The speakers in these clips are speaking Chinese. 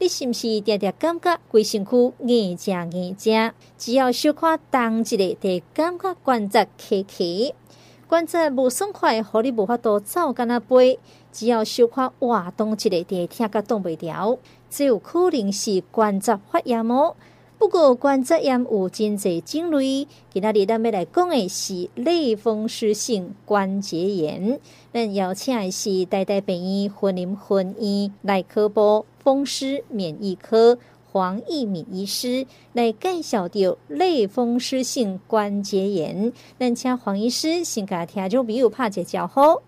你是毋是常常感觉规身躯硬正硬正？只要小可动一下，就感觉关节起起，关节无爽快，互你无法度走干那背。只要小可活动一下，就会痛甲动袂牢，这有可能是关节发炎哦。不过关节炎有真侪种类，今仔日咱要来讲的是类风湿性关节炎。咱邀请的是台大病院云林分院内科部风湿免疫科黄益敏医师来介绍到类风湿性关节炎。咱请黄医师先甲听众朋友拍个招呼。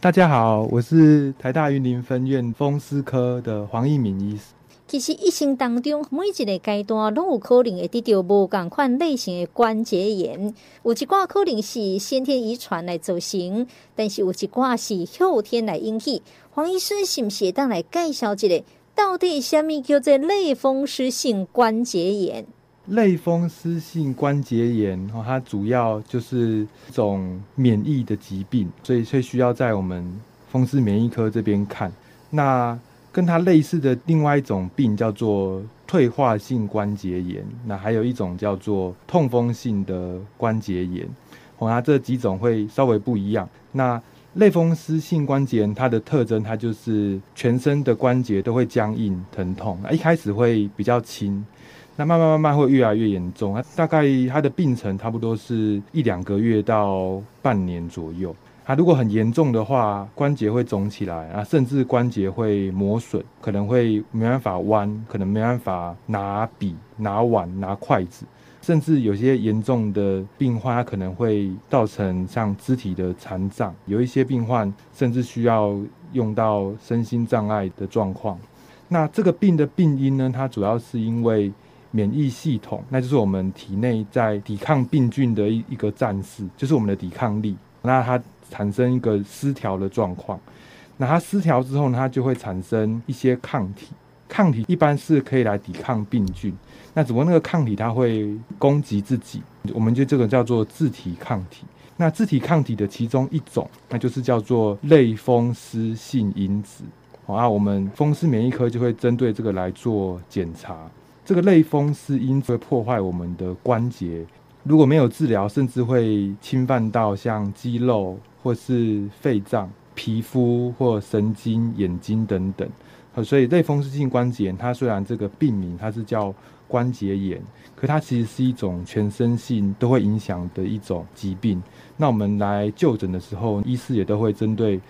大家好，我是台大云林分院风湿科的黄益敏医师。其实一生当中每一个阶段拢有可能会得到无同款类型的关节炎，有一寡可能是先天遗传来造成，但是有一寡是后天来引起。黄医师是不是当来介绍一个到底什么叫做类风湿性关节炎？类风湿性关节炎，哦它主要就是一种免疫的疾病，所以会需要在我们风湿免疫科这边看。那跟它类似的另外一种病叫做退化性关节炎，那还有一种叫做痛风性的关节炎，哦，它这几种会稍微不一样。那类风湿性关节炎它的特征，它就是全身的关节都会僵硬疼痛，一开始会比较轻，那慢慢慢慢会越来越严重，大概它的病程差不多是一两个月到半年左右。它如果很严重的话，关节会肿起来啊，甚至关节会磨损，可能会没办法弯，可能没办法拿笔、拿碗、拿筷子，甚至有些严重的病患，它可能会造成像肢体的残障，有一些病患甚至需要用到身心障碍的状况。那这个病的病因呢，它主要是因为免疫系统，那就是我们体内在抵抗病菌的一一个战士，就是我们的抵抗力。那它产生一个失调的状况，那它失调之后呢，它就会产生一些抗体。抗体一般是可以来抵抗病菌，那只不过那个抗体它会攻击自己，我们就这个叫做自体抗体。那自体抗体的其中一种，那就是叫做类风湿性因子。好啊，我们风湿免疫科就会针对这个来做检查。这个类风湿因子会破坏我们的关节，如果没有治疗，甚至会侵犯到像肌肉。或是肺脏、皮肤或神经、眼睛等等，所以类风湿性关节炎，它虽然这个病名它是叫关节炎，可它其实是一种全身性都会影响的一种疾病。那我们来就诊的时候，医师也都会针对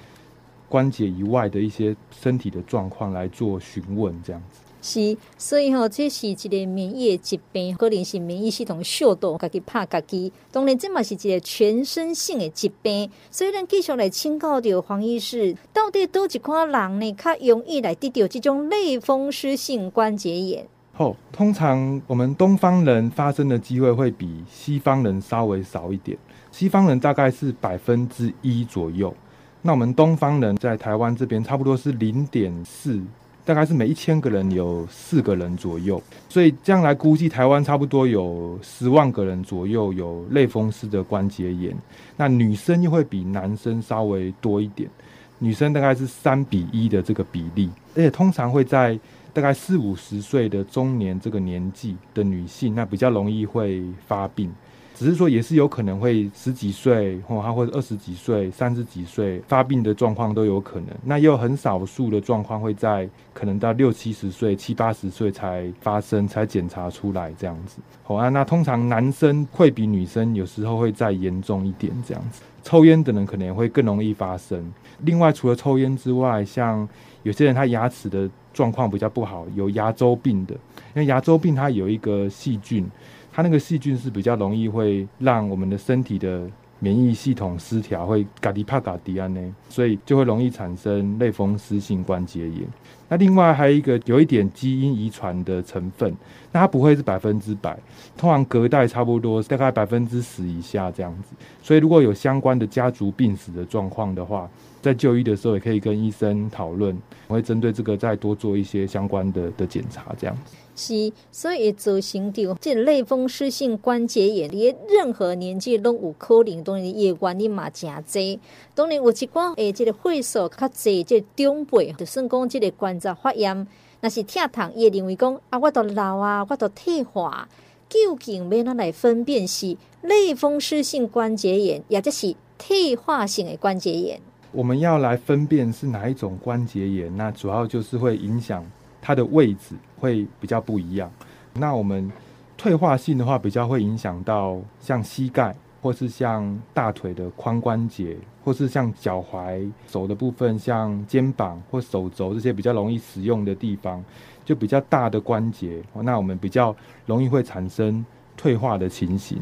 关节以外的一些身体的状况来做询问，这样子。是，所以吼、哦，这是一个免疫的疾病，可能是免疫系统受到家己拍家己。当然，这嘛是一个全身性的疾病。所以，咱继续来请教到黄医师，到底多几款人呢，较容易来得到这种类风湿性关节炎？后，通常我们东方人发生的机会会比西方人稍微少一点，西方人大概是百分之一左右，那我们东方人在台湾这边差不多是零点四。大概是每一千个人有四个人左右，所以这样来估计，台湾差不多有十万个人左右有类风湿的关节炎。那女生又会比男生稍微多一点，女生大概是三比一的这个比例，而且通常会在大概四五十岁的中年这个年纪的女性，那比较容易会发病。只是说，也是有可能会十几岁，或或者二十几岁、三十几岁发病的状况都有可能。那也有很少数的状况会在可能到六七十岁、七八十岁才发生，才检查出来这样子。好啊，那通常男生会比女生有时候会再严重一点这样子。抽烟的人可能会更容易发生。另外，除了抽烟之外，像有些人他牙齿的状况比较不好，有牙周病的，因为牙周病它有一个细菌。它那个细菌是比较容易会让我们的身体的免疫系统失调，会嘎迪帕嘎迪安呢，所以就会容易产生类风湿性关节炎。那另外还有一个有一点基因遗传的成分，那它不会是百分之百，通常隔代差不多大概百分之十以下这样子。所以如果有相关的家族病史的状况的话，在就医的时候也可以跟医生讨论，我会针对这个再多做一些相关的的检查这样子。是，所以造成掉这类风湿性关节炎，你任何年纪都有可能，当然也原因嘛真侪。当然有一寡诶，这个岁数较侪，这个长辈就算讲这个关节发炎，那是疼痛，伊会认为讲啊，我都老啊，我都退化，究竟要哪来分辨是类风湿性关节炎，也就是退化性的关节炎？我们要来分辨是哪一种关节炎，那主要就是会影响它的位置会比较不一样。那我们退化性的话，比较会影响到像膝盖。或是像大腿的髋关节，或是像脚踝、手的部分，像肩膀或手肘这些比较容易使用的地方，就比较大的关节，那我们比较容易会产生退化的情形。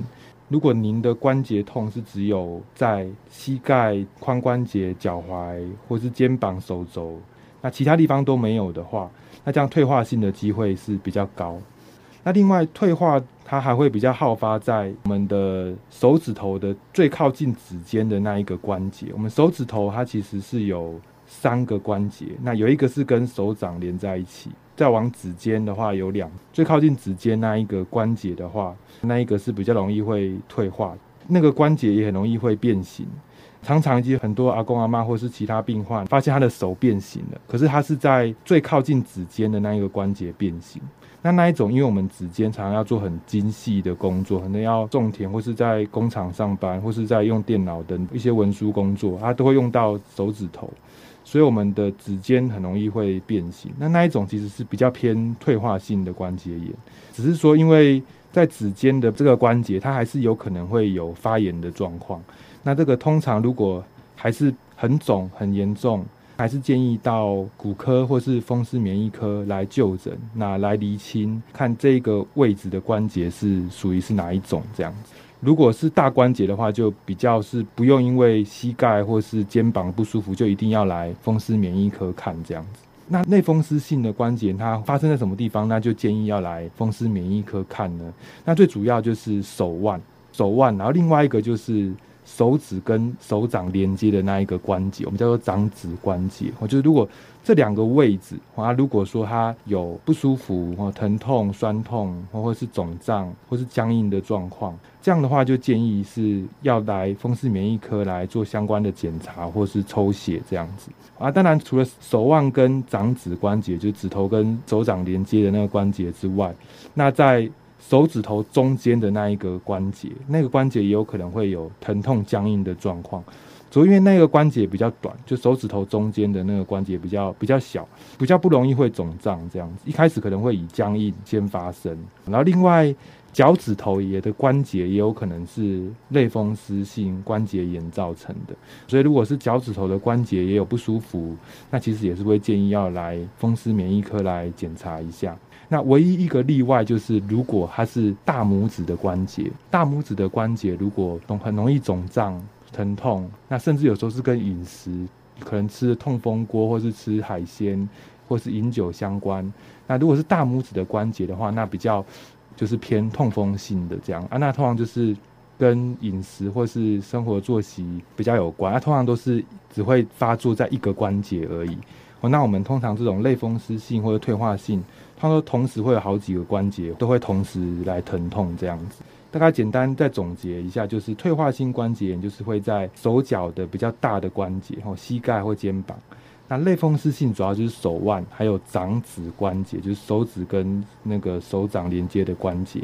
如果您的关节痛是只有在膝盖、髋关节、脚踝或是肩膀、手肘，那其他地方都没有的话，那这样退化性的机会是比较高。那另外退化，它还会比较好发在我们的手指头的最靠近指尖的那一个关节。我们手指头它其实是有三个关节，那有一个是跟手掌连在一起，再往指尖的话有两，最靠近指尖那一个关节的话，那一个是比较容易会退化，那个关节也很容易会变形。常常其实很多阿公阿妈或是其他病患发现他的手变形了，可是他是在最靠近指尖的那一个关节变形。那那一种，因为我们指尖常常要做很精细的工作，可能要种田或是在工厂上班，或是在用电脑等一些文书工作，它都会用到手指头，所以我们的指尖很容易会变形。那那一种其实是比较偏退化性的关节炎，只是说因为在指尖的这个关节，它还是有可能会有发炎的状况。那这个通常如果还是很肿很严重。还是建议到骨科或是风湿免疫科来就诊，那来厘清看这个位置的关节是属于是哪一种这样子。如果是大关节的话，就比较是不用因为膝盖或是肩膀不舒服就一定要来风湿免疫科看这样子。那类风湿性的关节它发生在什么地方？那就建议要来风湿免疫科看呢。那最主要就是手腕，手腕，然后另外一个就是。手指跟手掌连接的那一个关节，我们叫做掌指关节。我觉得如果这两个位置，啊，如果说它有不舒服、或疼痛、酸痛，或者是肿胀，或是僵硬的状况，这样的话就建议是要来风湿免疫科来做相关的检查，或是抽血这样子。啊，当然除了手腕跟掌指关节，就指头跟手掌连接的那个关节之外，那在手指头中间的那一个关节，那个关节也有可能会有疼痛、僵硬的状况。主要因为那个关节比较短，就手指头中间的那个关节比较比较小，比较不容易会肿胀这样子。一开始可能会以僵硬先发生，然后另外脚趾头也的关节也有可能是类风湿性关节炎造成的。所以如果是脚趾头的关节也有不舒服，那其实也是会建议要来风湿免疫科来检查一下。那唯一一个例外就是，如果它是大拇指的关节，大拇指的关节如果很容易肿胀、疼痛，那甚至有时候是跟饮食，可能吃痛风锅，或是吃海鲜，或是饮酒相关。那如果是大拇指的关节的话，那比较就是偏痛风性的这样啊。那通常就是跟饮食或是生活作息比较有关，那通常都是只会发作在一个关节而已。哦，那我们通常这种类风湿性或者退化性。它说，同时会有好几个关节都会同时来疼痛，这样子。大概简单再总结一下，就是退化性关节炎就是会在手脚的比较大的关节，或膝盖或肩膀。那类风湿性主要就是手腕，还有掌指关节，就是手指跟那个手掌连接的关节。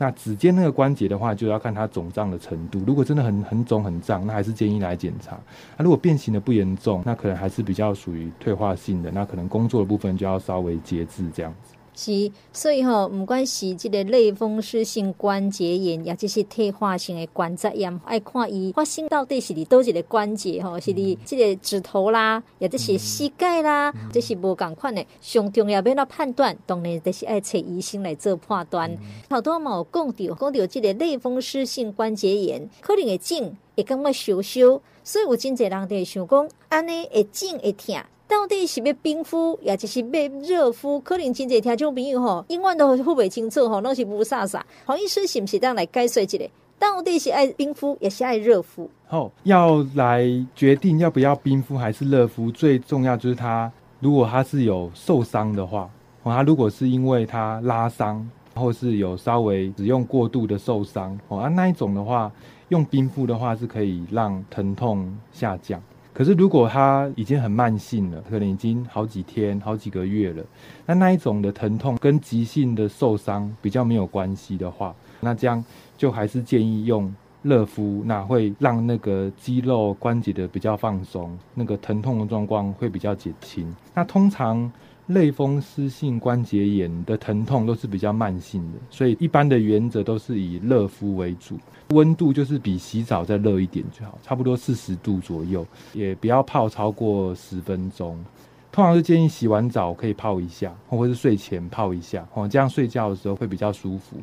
那指尖那个关节的话，就要看它肿胀的程度。如果真的很很肿很胀，那还是建议来检查。那如果变形的不严重，那可能还是比较属于退化性的，那可能工作的部分就要稍微节制这样子。是，所以吼，不管是即个类风湿性关节炎，也就是退化性的关节炎，爱看伊发生到底是伫倒一个关节吼，是伫即个指头啦，也就是膝盖啦，嗯、这是无共款的。上重要要来判断，当然就是爱找医生来做判断。好多嘛有讲到，讲到即个类风湿性关节炎，可能会肿，会感觉烧烧，所以有真侪人就会想讲，安尼会肿会痛。到底是要冰敷，也就是要热敷？可能真济听众朋友吼，永远都分不清楚吼，拢是雾煞煞。黄医师是不是当来解说一下？到底是爱冰敷，也是爱热敷？好，要来决定要不要冰敷还是热敷，最重要就是他如果他是有受伤的话，哦，他如果是因为他拉伤，或是有稍微使用过度的受伤，哦，啊那一种的话，用冰敷的话是可以让疼痛下降。可是如果他已经很慢性了，可能已经好几天、好几个月了，那那一种的疼痛跟急性的受伤比较没有关系的话，那这样就还是建议用热敷，那会让那个肌肉关节的比较放松，那个疼痛的状况会比较减轻。那通常。类风湿性关节炎的疼痛都是比较慢性的，所以一般的原则都是以热敷为主，温度就是比洗澡再热一点就好，差不多四十度左右，也不要泡超过十分钟。通常是建议洗完澡可以泡一下，或者是睡前泡一下，哦，这样睡觉的时候会比较舒服。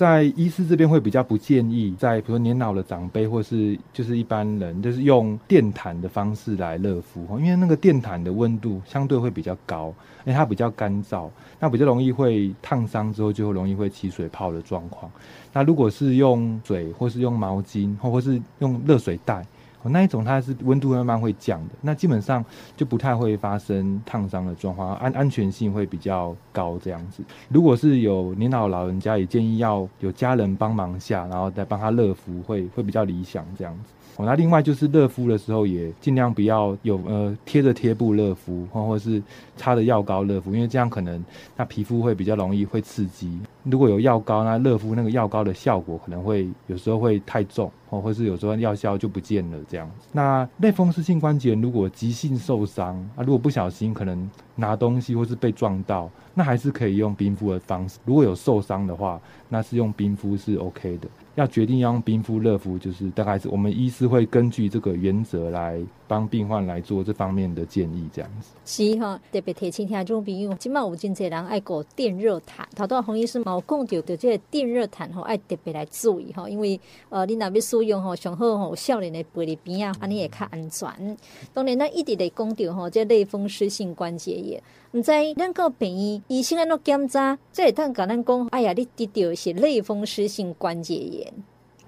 在医师这边会比较不建议，在比如说年老的长辈或是就是一般人，就是用电毯的方式来热敷，因为那个电毯的温度相对会比较高，因为它比较干燥，那比较容易会烫伤之后就会容易会起水泡的状况。那如果是用水或是用毛巾或或是用热水袋。那一种它是温度慢慢会降的，那基本上就不太会发生烫伤的状况，安安全性会比较高这样子。如果是有年老老人家，也建议要有家人帮忙下，然后再帮他热敷，会会比较理想这样子。哦，那另外就是热敷的时候也尽量不要有呃贴着贴布热敷，或或是擦着药膏热敷，因为这样可能那皮肤会比较容易会刺激。如果有药膏，那热敷那个药膏的效果可能会有时候会太重，哦，或是有时候药效就不见了这样。那类风湿性关节如果急性受伤啊，如果不小心可能拿东西或是被撞到，那还是可以用冰敷的方式。如果有受伤的话，那是用冰敷是 OK 的。要决定要用冰敷、热敷，就是大概是我们医师会根据这个原则来帮病患来做这方面的建议，这样子。是哈，特别提醒听众朋友，今麦有真侪人爱过电热毯，头拄洪医师嘛有讲到，就这个电热毯吼爱特别来注意吼，因为呃，你若要使用吼，上好吼，少年的陪里边啊，安尼会较安全。当然，咱一直咧讲到吼，这类风湿性关节炎，毋知咱到病医医生安怎检查，这会当甲咱讲，哎呀，你得到是类风湿性关节炎。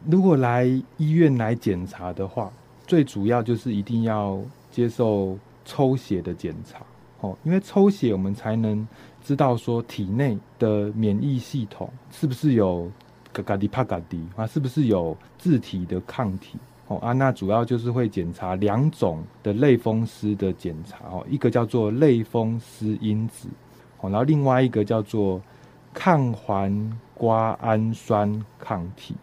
如果来医院来检查的话。最主要就是一定要接受抽血的检查，哦，因为抽血我们才能知道说体内的免疫系统是不是有嘎嘎迪帕嘎迪啊，是不是有自体的抗体，哦啊，那主要就是会检查两种的类风湿的检查，哦，一个叫做类风湿因子，哦，然后另外一个叫做抗环瓜氨酸抗体，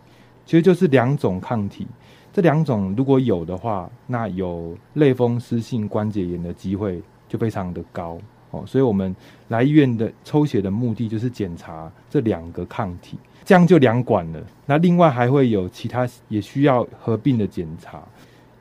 其实就是两种抗体。这两种如果有的话，那有类风湿性关节炎的机会就非常的高。哦。所以我们来医院的抽血的目的就是检查这两个抗体，这样就两管了。那另外还会有其他也需要合并的检查，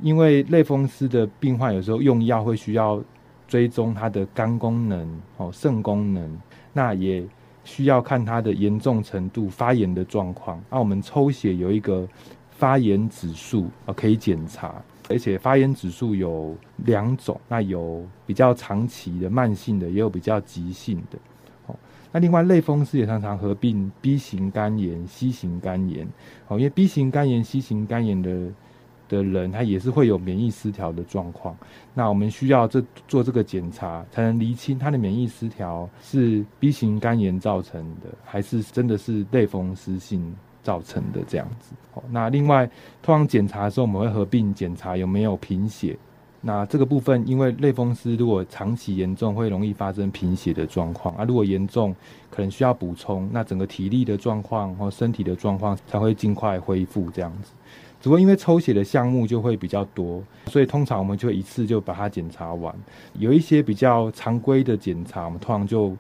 因为类风湿的病患有时候用药会需要追踪他的肝功能哦、肾功能，那也需要看他的严重程度、发炎的状况。那我们抽血有一个。发炎指数啊，可以检查，而且发炎指数有两种，那有比较长期的慢性的，也有比较急性的。哦，那另外类风湿也常常合并 B 型肝炎、C 型肝炎。哦，因为 B 型肝炎、C 型肝炎的的人，他也是会有免疫失调的状况。那我们需要这做这个检查，才能厘清他的免疫失调是 B 型肝炎造成的，还是真的是类风湿性造成的这样子，好，那另外通常检查的时候，我们会合并检查有没有贫血。那这个部分，因为类风湿如果长期严重，会容易发生贫血的状况啊。如果严重，可能需要补充，那整个体力的状况或身体的状况才会尽快恢复这样子。只不过因为抽血的项目就会比较多，所以通常我们就一次就把它检查完。有一些比较常规的检查，我们通常就。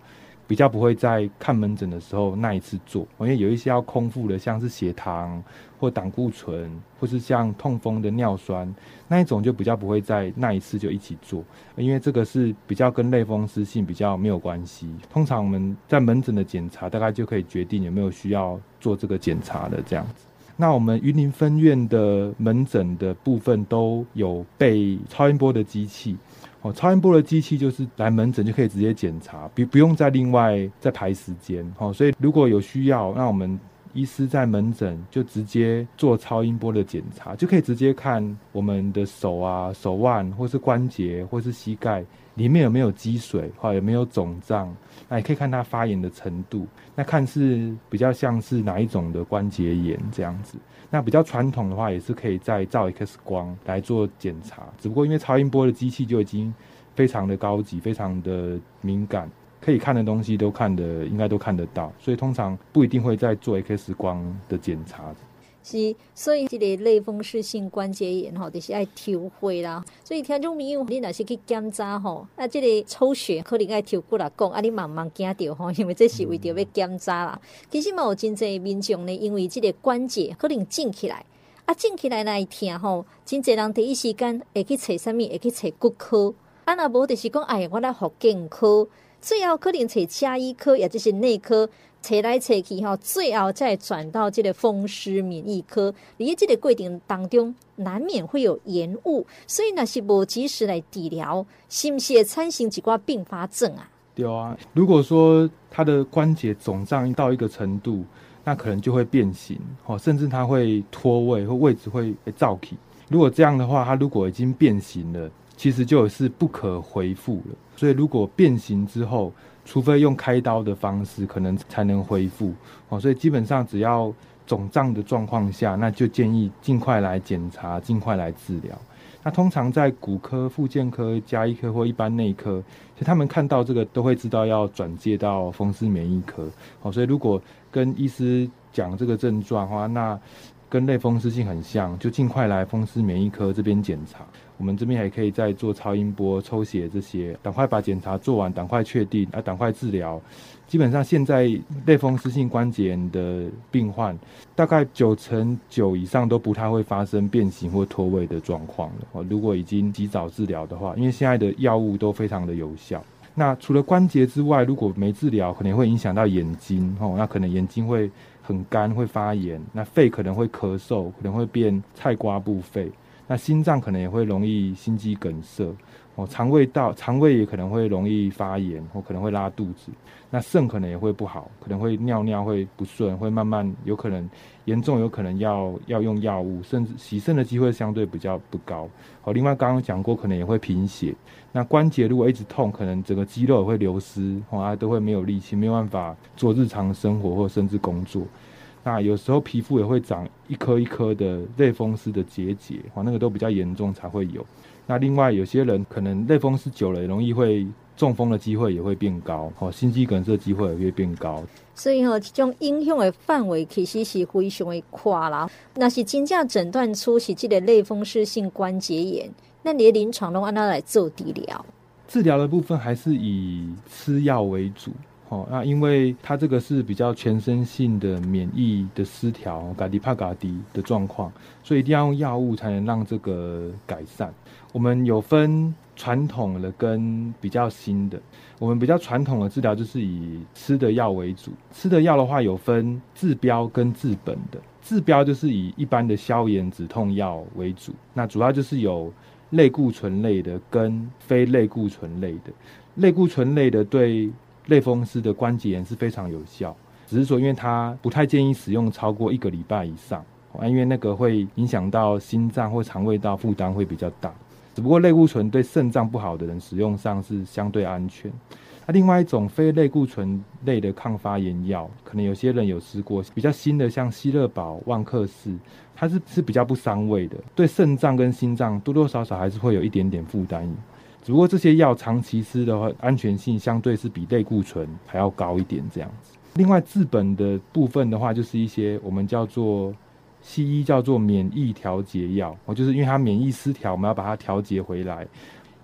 比较不会在看门诊的时候那一次做，因为有一些要空腹的，像是血糖或胆固醇，或是像痛风的尿酸那一种，就比较不会在那一次就一起做，因为这个是比较跟类风湿性比较没有关系。通常我们在门诊的检查，大概就可以决定有没有需要做这个检查的这样子。那我们云林分院的门诊的部分都有备超音波的机器。哦，超音波的机器就是来门诊就可以直接检查，不不用再另外再排时间。哦，所以如果有需要，那我们医师在门诊就直接做超音波的检查，就可以直接看我们的手啊、手腕，或是关节，或是膝盖里面有没有积水，或有没有肿胀。那也可以看它发炎的程度，那看是比较像是哪一种的关节炎这样子。那比较传统的话，也是可以再照 X 光来做检查，只不过因为超音波的机器就已经非常的高级，非常的敏感。可以看的东西都看得，应该都看得到，所以通常不一定会再做 X 光的检查。是，所以这个类风湿性关节炎吼，就是爱抽血啦。所以听众朋友，你若是去检查吼，啊，这个抽血可能爱抽骨来讲，啊，你慢慢惊到吼，因为这是为着要检查啦。其实嘛，有真侪民众呢，因为这个关节可能肿起来，啊，肿起来来听吼，真侪人第一时间会去找什么？会去找骨科。啊，那无就是讲，哎，我来复健科。最后可能找加医科，也就是内科，找来找去哈，最后再转到这个风湿免疫科。你这个过程当中，难免会有延误，所以那是无及时来治疗，是不是会产生几挂并发症啊？对啊，如果说他的关节肿胀到一个程度，那可能就会变形，哦，甚至他会脱位或位置会胀起。如果这样的话，他如果已经变形了。其实就是不可回复了，所以如果变形之后，除非用开刀的方式，可能才能恢复哦。所以基本上只要肿胀的状况下，那就建议尽快来检查，尽快来治疗。那通常在骨科、复健科、加医科或一般内科，其实他们看到这个都会知道要转介到风湿免疫科。哦，所以如果跟医师讲这个症状的话，那跟类风湿性很像，就尽快来风湿免疫科这边检查。我们这边还可以再做超音波、抽血这些，赶快把检查做完，赶快确定啊，赶快治疗。基本上现在类风湿性关节炎的病患，大概九成九以上都不太会发生变形或脱位的状况了。如果已经及早治疗的话，因为现在的药物都非常的有效。那除了关节之外，如果没治疗，可能会影响到眼睛哦，那可能眼睛会很干，会发炎。那肺可能会咳嗽，可能会变菜瓜布肺。那心脏可能也会容易心肌梗塞，哦，肠胃道肠胃也可能会容易发炎，或可能会拉肚子。那肾可能也会不好，可能会尿尿会不顺，会慢慢有可能严重，有可能要要用药物，甚至洗肾的机会相对比较不高。哦，另外刚刚讲过，可能也会贫血。那关节如果一直痛，可能整个肌肉也会流失，哦，啊，都会没有力气，没有办法做日常生活或甚至工作。那有时候皮肤也会长一颗一颗的类风湿的结节，哦，那个都比较严重才会有。那另外有些人可能类风湿久了，也容易会中风的机会也会变高，哦，心肌梗塞的机会也会变高。所以吼，这种影响的范围其实是非常的宽啦。那是真正诊断出是这个类风湿性关节炎，那你的临床都按它来做治疗？治疗的部分还是以吃药为主。哦，那因为它这个是比较全身性的免疫的失调，嘎迪帕嘎迪的状况，所以一定要用药物才能让这个改善。我们有分传统的跟比较新的。我们比较传统的治疗就是以吃的药为主，吃的药的话有分治标跟治本的。治标就是以一般的消炎止痛药为主，那主要就是有类固醇类的跟非类固醇类的。类固醇类的对类风湿的关节炎是非常有效，只是说因为它不太建议使用超过一个礼拜以上，因为那个会影响到心脏或肠胃道负担会比较大。只不过类固醇对肾脏不好的人使用上是相对安全。那另外一种非类固醇类的抗发炎药，可能有些人有吃过，比较新的像希乐宝、万克氏，它是是比较不伤胃的，对肾脏跟心脏多多少少还是会有一点点负担。只不过这些药长期吃的话，安全性相对是比类固醇还要高一点这样子。另外治本的部分的话，就是一些我们叫做西医叫做免疫调节药，哦，就是因为它免疫失调，我们要把它调节回来。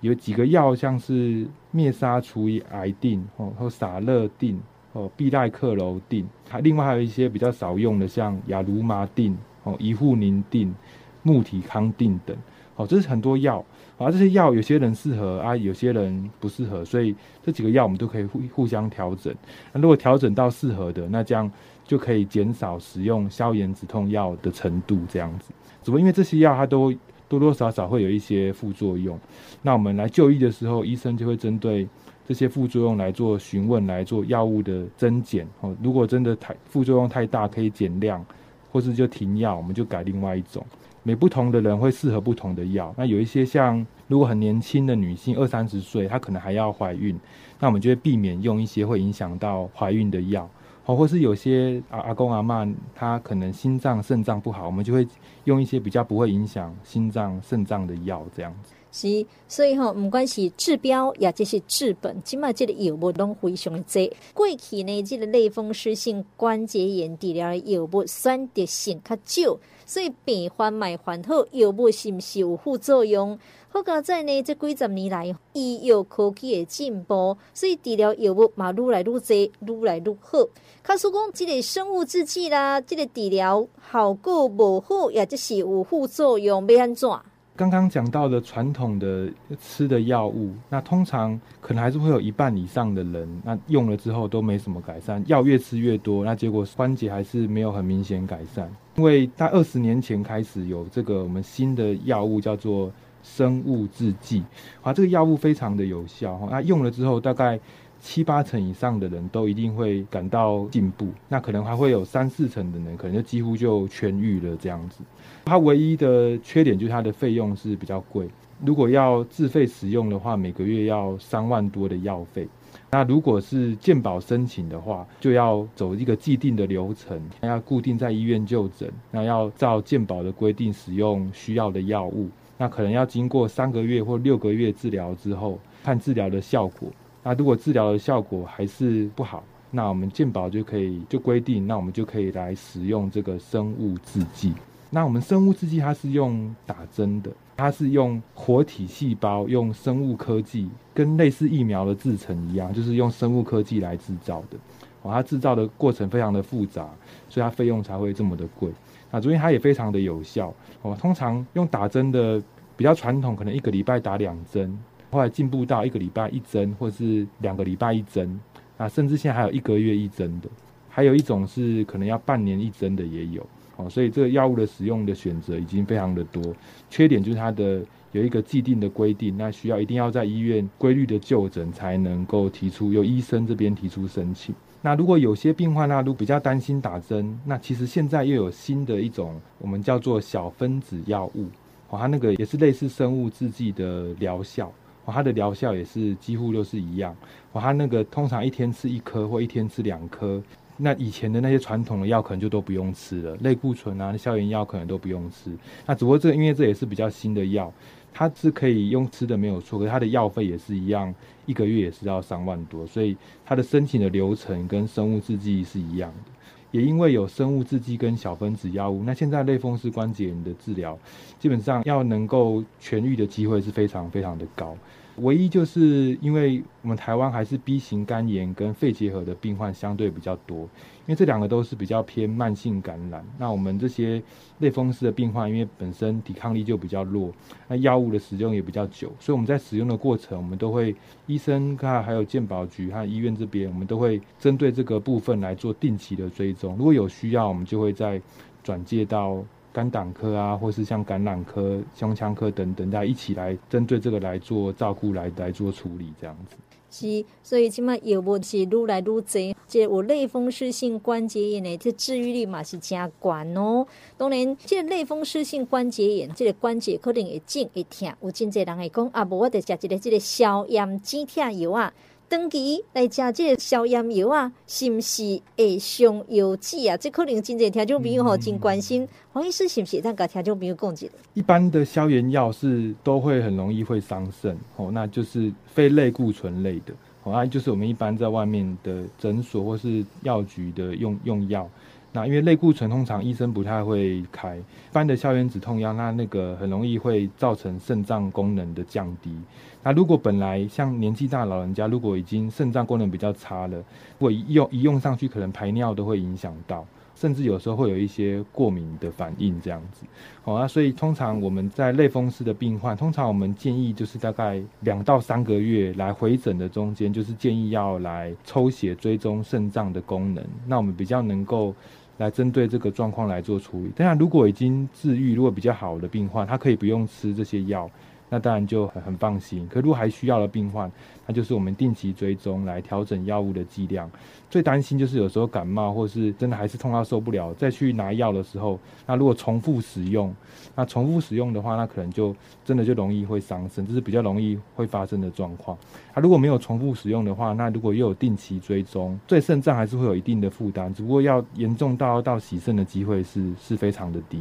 有几个药像是灭杀除以癌定哦，或撒乐定哦，必赖克柔定，还另外还有一些比较少用的，像亚卢麻定哦、伊护宁定、穆体康定等。哦，这是很多药。啊，这些药有些人适合啊，有些人不适合，所以这几个药我们都可以互互相调整。那如果调整到适合的，那这样就可以减少使用消炎止痛药的程度，这样子。只不过因为这些药它都多多少少会有一些副作用，那我们来就医的时候，医生就会针对这些副作用来做询问，来做药物的增减。哦，如果真的太副作用太大，可以减量，或是就停药，我们就改另外一种。每不同的人会适合不同的药。那有一些像如果很年轻的女性，二三十岁，她可能还要怀孕，那我们就会避免用一些会影响到怀孕的药。哦，或是有些阿阿公阿嬷，他可能心脏肾脏不好，我们就会用一些比较不会影响心脏肾脏的药，这样子。是，所以吼，唔管是治标，也就是治本，起码这个药物拢非常的多。过去呢，这个类风湿性关节炎治疗的药物选择性较少，所以病患买还好，药物是不是有副作用？好在呢，这几十年来，医药科技的进步，所以治疗药物嘛愈来愈多，愈来愈好。卡说讲，这个生物制剂啦，这个治疗效果无好，也就是有副作用，要安怎？刚刚讲到的传统的吃的药物，那通常可能还是会有一半以上的人，那用了之后都没什么改善，药越吃越多，那结果关节还是没有很明显改善。因为在二十年前开始有这个我们新的药物叫做。生物制剂，啊，这个药物非常的有效哈，那用了之后，大概七八成以上的人都一定会感到进步，那可能还会有三四成的人，可能就几乎就痊愈了这样子。它唯一的缺点就是它的费用是比较贵，如果要自费使用的话，每个月要三万多的药费。那如果是健保申请的话，就要走一个既定的流程，要固定在医院就诊，那要照健保的规定使用需要的药物。那可能要经过三个月或六个月治疗之后，看治疗的效果。那如果治疗的效果还是不好，那我们健保就可以就规定，那我们就可以来使用这个生物制剂。那我们生物制剂它是用打针的，它是用活体细胞，用生物科技，跟类似疫苗的制成一样，就是用生物科技来制造的。哦，它制造的过程非常的复杂，所以它费用才会这么的贵。那所以它也非常的有效哦。通常用打针的比较传统，可能一个礼拜打两针，后来进步到一个礼拜一针，或是两个礼拜一针。那甚至现在还有一个月一针的，还有一种是可能要半年一针的也有哦。所以这个药物的使用的选择已经非常的多。缺点就是它的有一个既定的规定，那需要一定要在医院规律的就诊才能够提出，由医生这边提出申请。那如果有些病患啊，如果比较担心打针，那其实现在又有新的一种我们叫做小分子药物，哦，它那个也是类似生物制剂的疗效，哦，它的疗效也是几乎都是一样，哦，它那个通常一天吃一颗或一天吃两颗，那以前的那些传统的药可能就都不用吃了，类固醇啊、消炎药可能都不用吃，那只不过这因为这也是比较新的药。它是可以用吃的没有错，可是它的药费也是一样，一个月也是要三万多，所以它的申请的流程跟生物制剂是一样的。也因为有生物制剂跟小分子药物，那现在类风湿关节炎的治疗，基本上要能够痊愈的机会是非常非常的高。唯一就是因为我们台湾还是 B 型肝炎跟肺结核的病患相对比较多，因为这两个都是比较偏慢性感染。那我们这些类风湿的病患，因为本身抵抗力就比较弱，那药物的使用也比较久，所以我们在使用的过程，我们都会医生看还有健保局还有医院这边，我们都会针对这个部分来做定期的追踪。如果有需要，我们就会再转介到。肝胆科啊，或是像感染科、胸腔科等等，大家一起来针对这个来做照顾，来来做处理，这样子。是，所以起码药物是愈来愈多，这有类风湿性关节炎的，这治愈率嘛是加高哦。当然，这个类风湿性关节炎，这个关节可能会紧会痛，有真侪人会讲啊，无我得食一个这个消炎止痛药啊。长期来食这个消炎药啊，是不是会伤腰子啊？这可能真侪听众朋友吼真关心，黄医师是不是？咱甲听众朋友讲一下。一般的消炎药是都会很容易会伤肾哦，那就是非类固醇类的哦，那就是我们一般在外面的诊所或是药局的用用药。那因为类固醇通常医生不太会开，一般的消炎止痛药，那那个很容易会造成肾脏功能的降低。那如果本来像年纪大老人家，如果已经肾脏功能比较差了，如果一用一用上去，可能排尿都会影响到，甚至有时候会有一些过敏的反应这样子。好啊，所以通常我们在类风湿的病患，通常我们建议就是大概两到三个月来回诊的中间，就是建议要来抽血追踪肾脏的功能，那我们比较能够。来针对这个状况来做处理。当然，如果已经治愈，如果比较好的病患，他可以不用吃这些药，那当然就很很放心。可如果还需要的病患，那就是我们定期追踪来调整药物的剂量。最担心就是有时候感冒，或是真的还是痛到受不了，再去拿药的时候，那如果重复使用，那重复使用的话，那可能就真的就容易会伤肾，这是比较容易会发生的状况。那如果没有重复使用的话，那如果又有定期追踪，对肾脏还是会有一定的负担，只不过要严重到到洗肾的机会是是非常的低。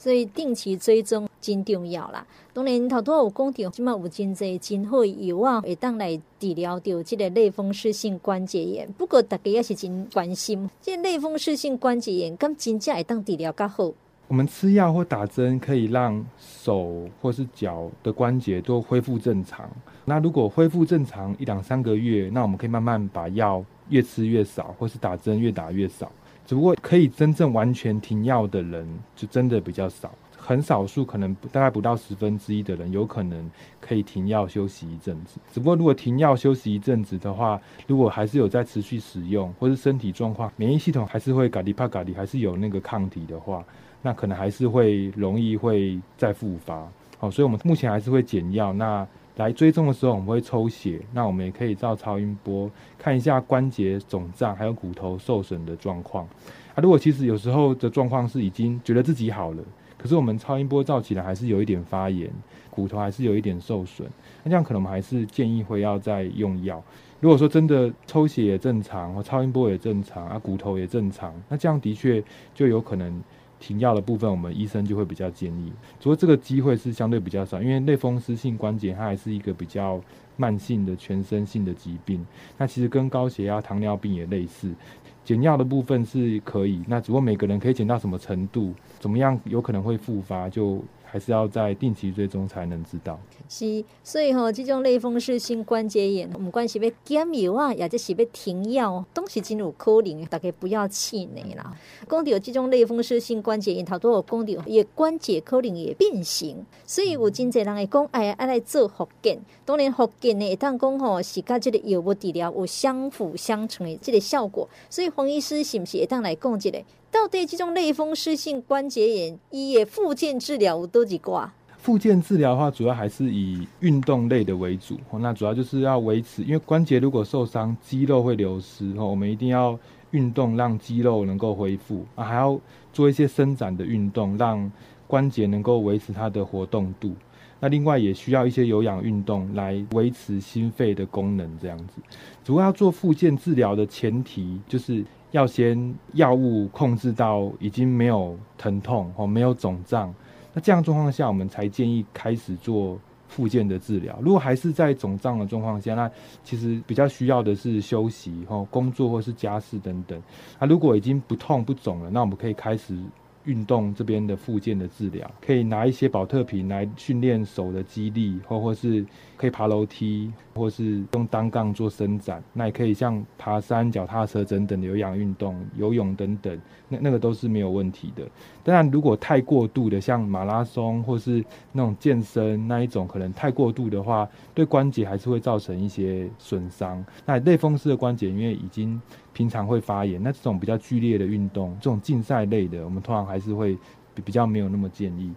所以定期追踪真重要啦。当然，头拄有讲到，即马有真济真好药啊，会当来治疗掉这个类风湿性关节炎。不过，大家也是真关心，这类风湿性关节炎，咁真正会当治疗较好？我们吃药或打针可以让手或是脚的关节都恢复正常。那如果恢复正常一两三个月，那我们可以慢慢把药越吃越少，或是打针越打越少。只不过可以真正完全停药的人，就真的比较少，很少数，可能大概不到十分之一的人，有可能可以停药休息一阵子。只不过如果停药休息一阵子的话，如果还是有在持续使用，或是身体状况、免疫系统还是会咖喱怕咖喱，还是有那个抗体的话，那可能还是会容易会再复发。好，所以我们目前还是会减药。那来追踪的时候，我们会抽血，那我们也可以照超音波看一下关节肿胀还有骨头受损的状况。啊，如果其实有时候的状况是已经觉得自己好了，可是我们超音波照起来还是有一点发炎，骨头还是有一点受损，那这样可能我们还是建议会要再用药。如果说真的抽血也正常，或超音波也正常，啊，骨头也正常，那这样的确就有可能。停药的部分，我们医生就会比较建议。不过这个机会是相对比较少，因为类风湿性关节它还是一个比较慢性的全身性的疾病。那其实跟高血压、糖尿病也类似，减药的部分是可以。那只不过每个人可以减到什么程度，怎么样有可能会复发，就还是要在定期追踪才能知道。是，所以吼、哦，这种类风湿性关节炎，不管是要减药啊，也就是要停药，都是真有可能的。大家不要气馁啦。讲到这种类风湿性关节炎，头拄有讲到，也关节可能也变形，所以有真侪人会讲，哎呀，爱来做复健。当然，复健呢，当讲吼是甲这个药物治疗有相辅相成的这个效果。所以黄医师是不是会当来讲这个？到底这种类风湿性关节炎，伊的复健治疗有多几挂？复健治疗的话，主要还是以运动类的为主。那主要就是要维持，因为关节如果受伤，肌肉会流失哦。我们一定要运动，让肌肉能够恢复啊，还要做一些伸展的运动，让关节能够维持它的活动度。那另外也需要一些有氧运动来维持心肺的功能，这样子。主要要做复健治疗的前提，就是要先药物控制到已经没有疼痛哦，没有肿胀。那这样状况下，我们才建议开始做复健的治疗。如果还是在肿胀的状况下，那其实比较需要的是休息、吼工作或是家事等等。那如果已经不痛不肿了，那我们可以开始运动这边的复健的治疗，可以拿一些保特瓶来训练手的肌力，或或是。可以爬楼梯，或是用单杠做伸展。那也可以像爬山、脚踏车等等的有氧运动、游泳等等，那那个都是没有问题的。当然，如果太过度的，像马拉松或是那种健身那一种，可能太过度的话，对关节还是会造成一些损伤。那类风湿的关节，因为已经平常会发炎，那这种比较剧烈的运动，这种竞赛类的，我们通常还是会比比较没有那么建议。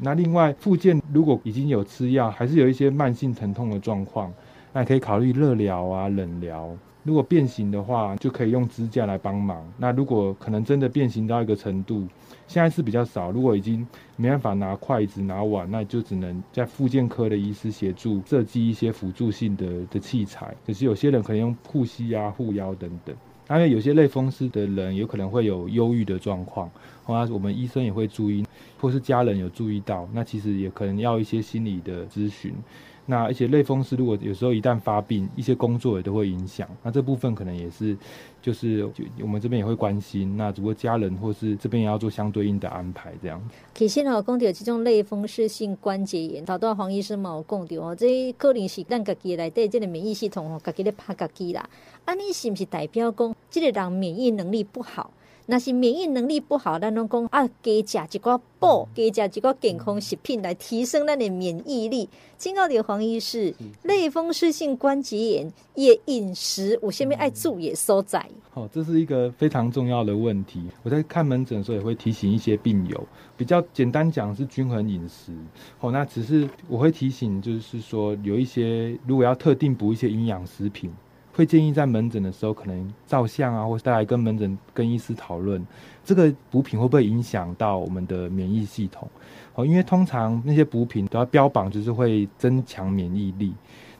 那另外，附件如果已经有吃药，还是有一些慢性疼痛的状况，那可以考虑热疗啊、冷疗。如果变形的话，就可以用支架来帮忙。那如果可能真的变形到一个程度，现在是比较少。如果已经没办法拿筷子、拿碗，那就只能在附件科的医师协助设计一些辅助性的的器材。可是有些人可能用护膝啊、护腰等等。因为有些类风湿的人有可能会有忧郁的状况，那我们医生也会注意，或是家人有注意到，那其实也可能要一些心理的咨询。那而且类风湿如果有时候一旦发病，一些工作也都会影响。那这部分可能也是，就是就我们这边也会关心。那只不过家人或是这边也要做相对应的安排，这样。其实哦，讲到这种类风湿性关节炎，头拄黄医生嘛有讲到哦，这可能是咱家己内底这个免疫系统哦，家己咧拍家己啦。安尼是不是代表讲，这个人免疫能力不好？那是免疫能力不好，咱拢讲啊，加食一寡补，加食一寡健康食品来提升咱的免疫力。警告的黄医师，类风湿性关节炎也饮食有啥物爱注意所在？好、哦，这是一个非常重要的问题。我在看门诊的时候也会提醒一些病友，比较简单讲是均衡饮食。好、哦，那只是我会提醒，就是说有一些如果要特定补一些营养食品。会建议在门诊的时候，可能照相啊，或是带来跟门诊跟医师讨论，这个补品会不会影响到我们的免疫系统？哦，因为通常那些补品都要标榜就是会增强免疫力，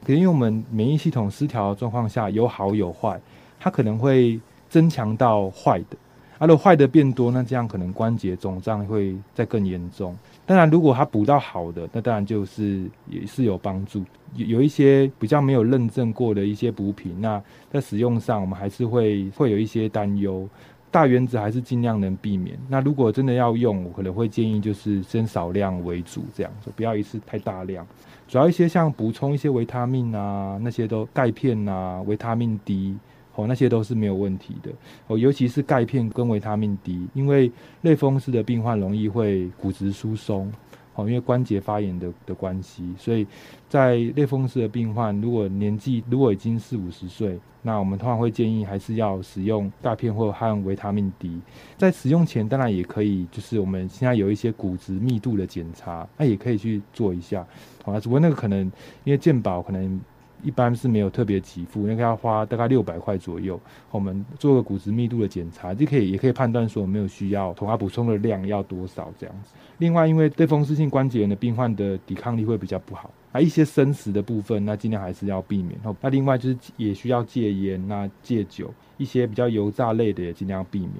可是因为我们免疫系统失调的状况下，有好有坏，它可能会增强到坏的。啊，如果坏的变多，那这样可能关节肿胀会再更严重。当然，如果它补到好的，那当然就是也是有帮助。有有一些比较没有认证过的一些补品，那在使用上我们还是会会有一些担忧。大原则还是尽量能避免。那如果真的要用，我可能会建议就是先少量为主，这样子不要一次太大量。主要一些像补充一些维他命啊，那些都钙片啊，维他命 D。哦，那些都是没有问题的哦，尤其是钙片跟维他命 D，因为类风湿的病患容易会骨质疏松，哦，因为关节发炎的的关系，所以在类风湿的病患，如果年纪如果已经四五十岁，那我们通常会建议还是要使用钙片或和维他命 D。在使用前，当然也可以，就是我们现在有一些骨质密度的检查，那也可以去做一下，啊，只不过那个可能因为健保可能。一般是没有特别给付，应该要花大概六百块左右。我们做个骨质密度的检查，就可以也可以判断说有没有需要，同它补充的量要多少这样子。另外，因为类风湿性关节炎的病患的抵抗力会比较不好，那，一些生食的部分，那尽量还是要避免。那另外就是也需要戒烟、那戒酒，一些比较油炸类的也尽量避免。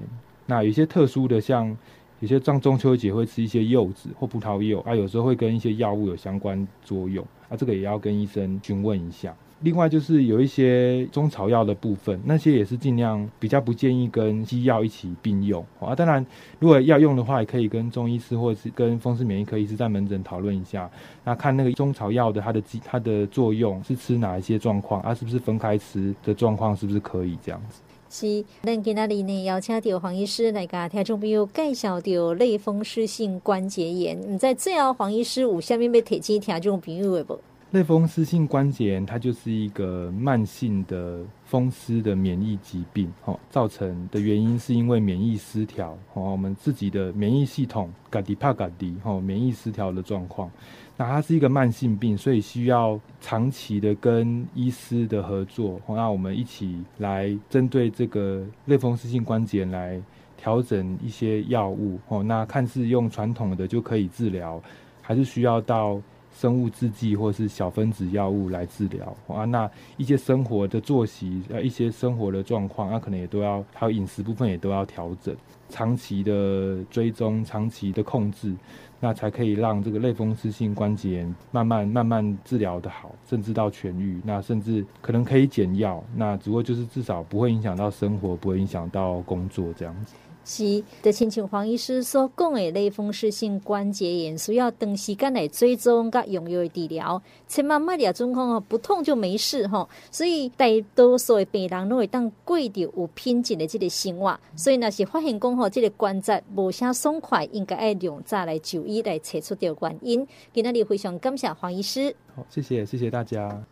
那有些特殊的，像有些像中秋节会吃一些柚子或葡萄柚，啊，有时候会跟一些药物有相关作用。啊，这个也要跟医生询问一下。另外就是有一些中草药的部分，那些也是尽量比较不建议跟西药一起并用啊。当然，如果要用的话，也可以跟中医师或者是跟风湿免疫科医师在门诊讨论一下，那看那个中草药的它的它的作用是吃哪一些状况啊，是不是分开吃的状况，是不是可以这样子。是，咱今仔日呢邀请到黄医师来甲听众朋友介绍到类风湿性关节炎。唔知最后黄医师有下面要提醒听众朋友的不？类风湿性关节炎它就是一个慢性的风湿的免疫疾病，哦，造成的原因是因为免疫失调，哦，我们自己的免疫系统嘎迪帕嘎迪，哦，免疫失调的状况。那它是一个慢性病，所以需要长期的跟医师的合作，那我们一起来针对这个类风湿性关节炎来调整一些药物。哦，那看似用传统的就可以治疗，还是需要到生物制剂或是小分子药物来治疗啊？那一些生活的作息，呃，一些生活的状况，那可能也都要，还有饮食部分也都要调整，长期的追踪，长期的控制。那才可以让这个类风湿性关节炎慢慢慢慢治疗的好，甚至到痊愈。那甚至可能可以减药。那只不过就是至少不会影响到生活，不会影响到工作这样子。是的，亲像黄医师所讲的，类风湿性关节炎需要长时间来追踪甲用药治疗，千万莫了状况哦，不痛就没事吼。所以大多数的病人都会当过着有品质的这个生活。所以若是发现讲吼，这个关节无啥爽快，应该要量早来就医来找出掉原因。今天你非常感谢黄医师，好，谢谢谢谢大家。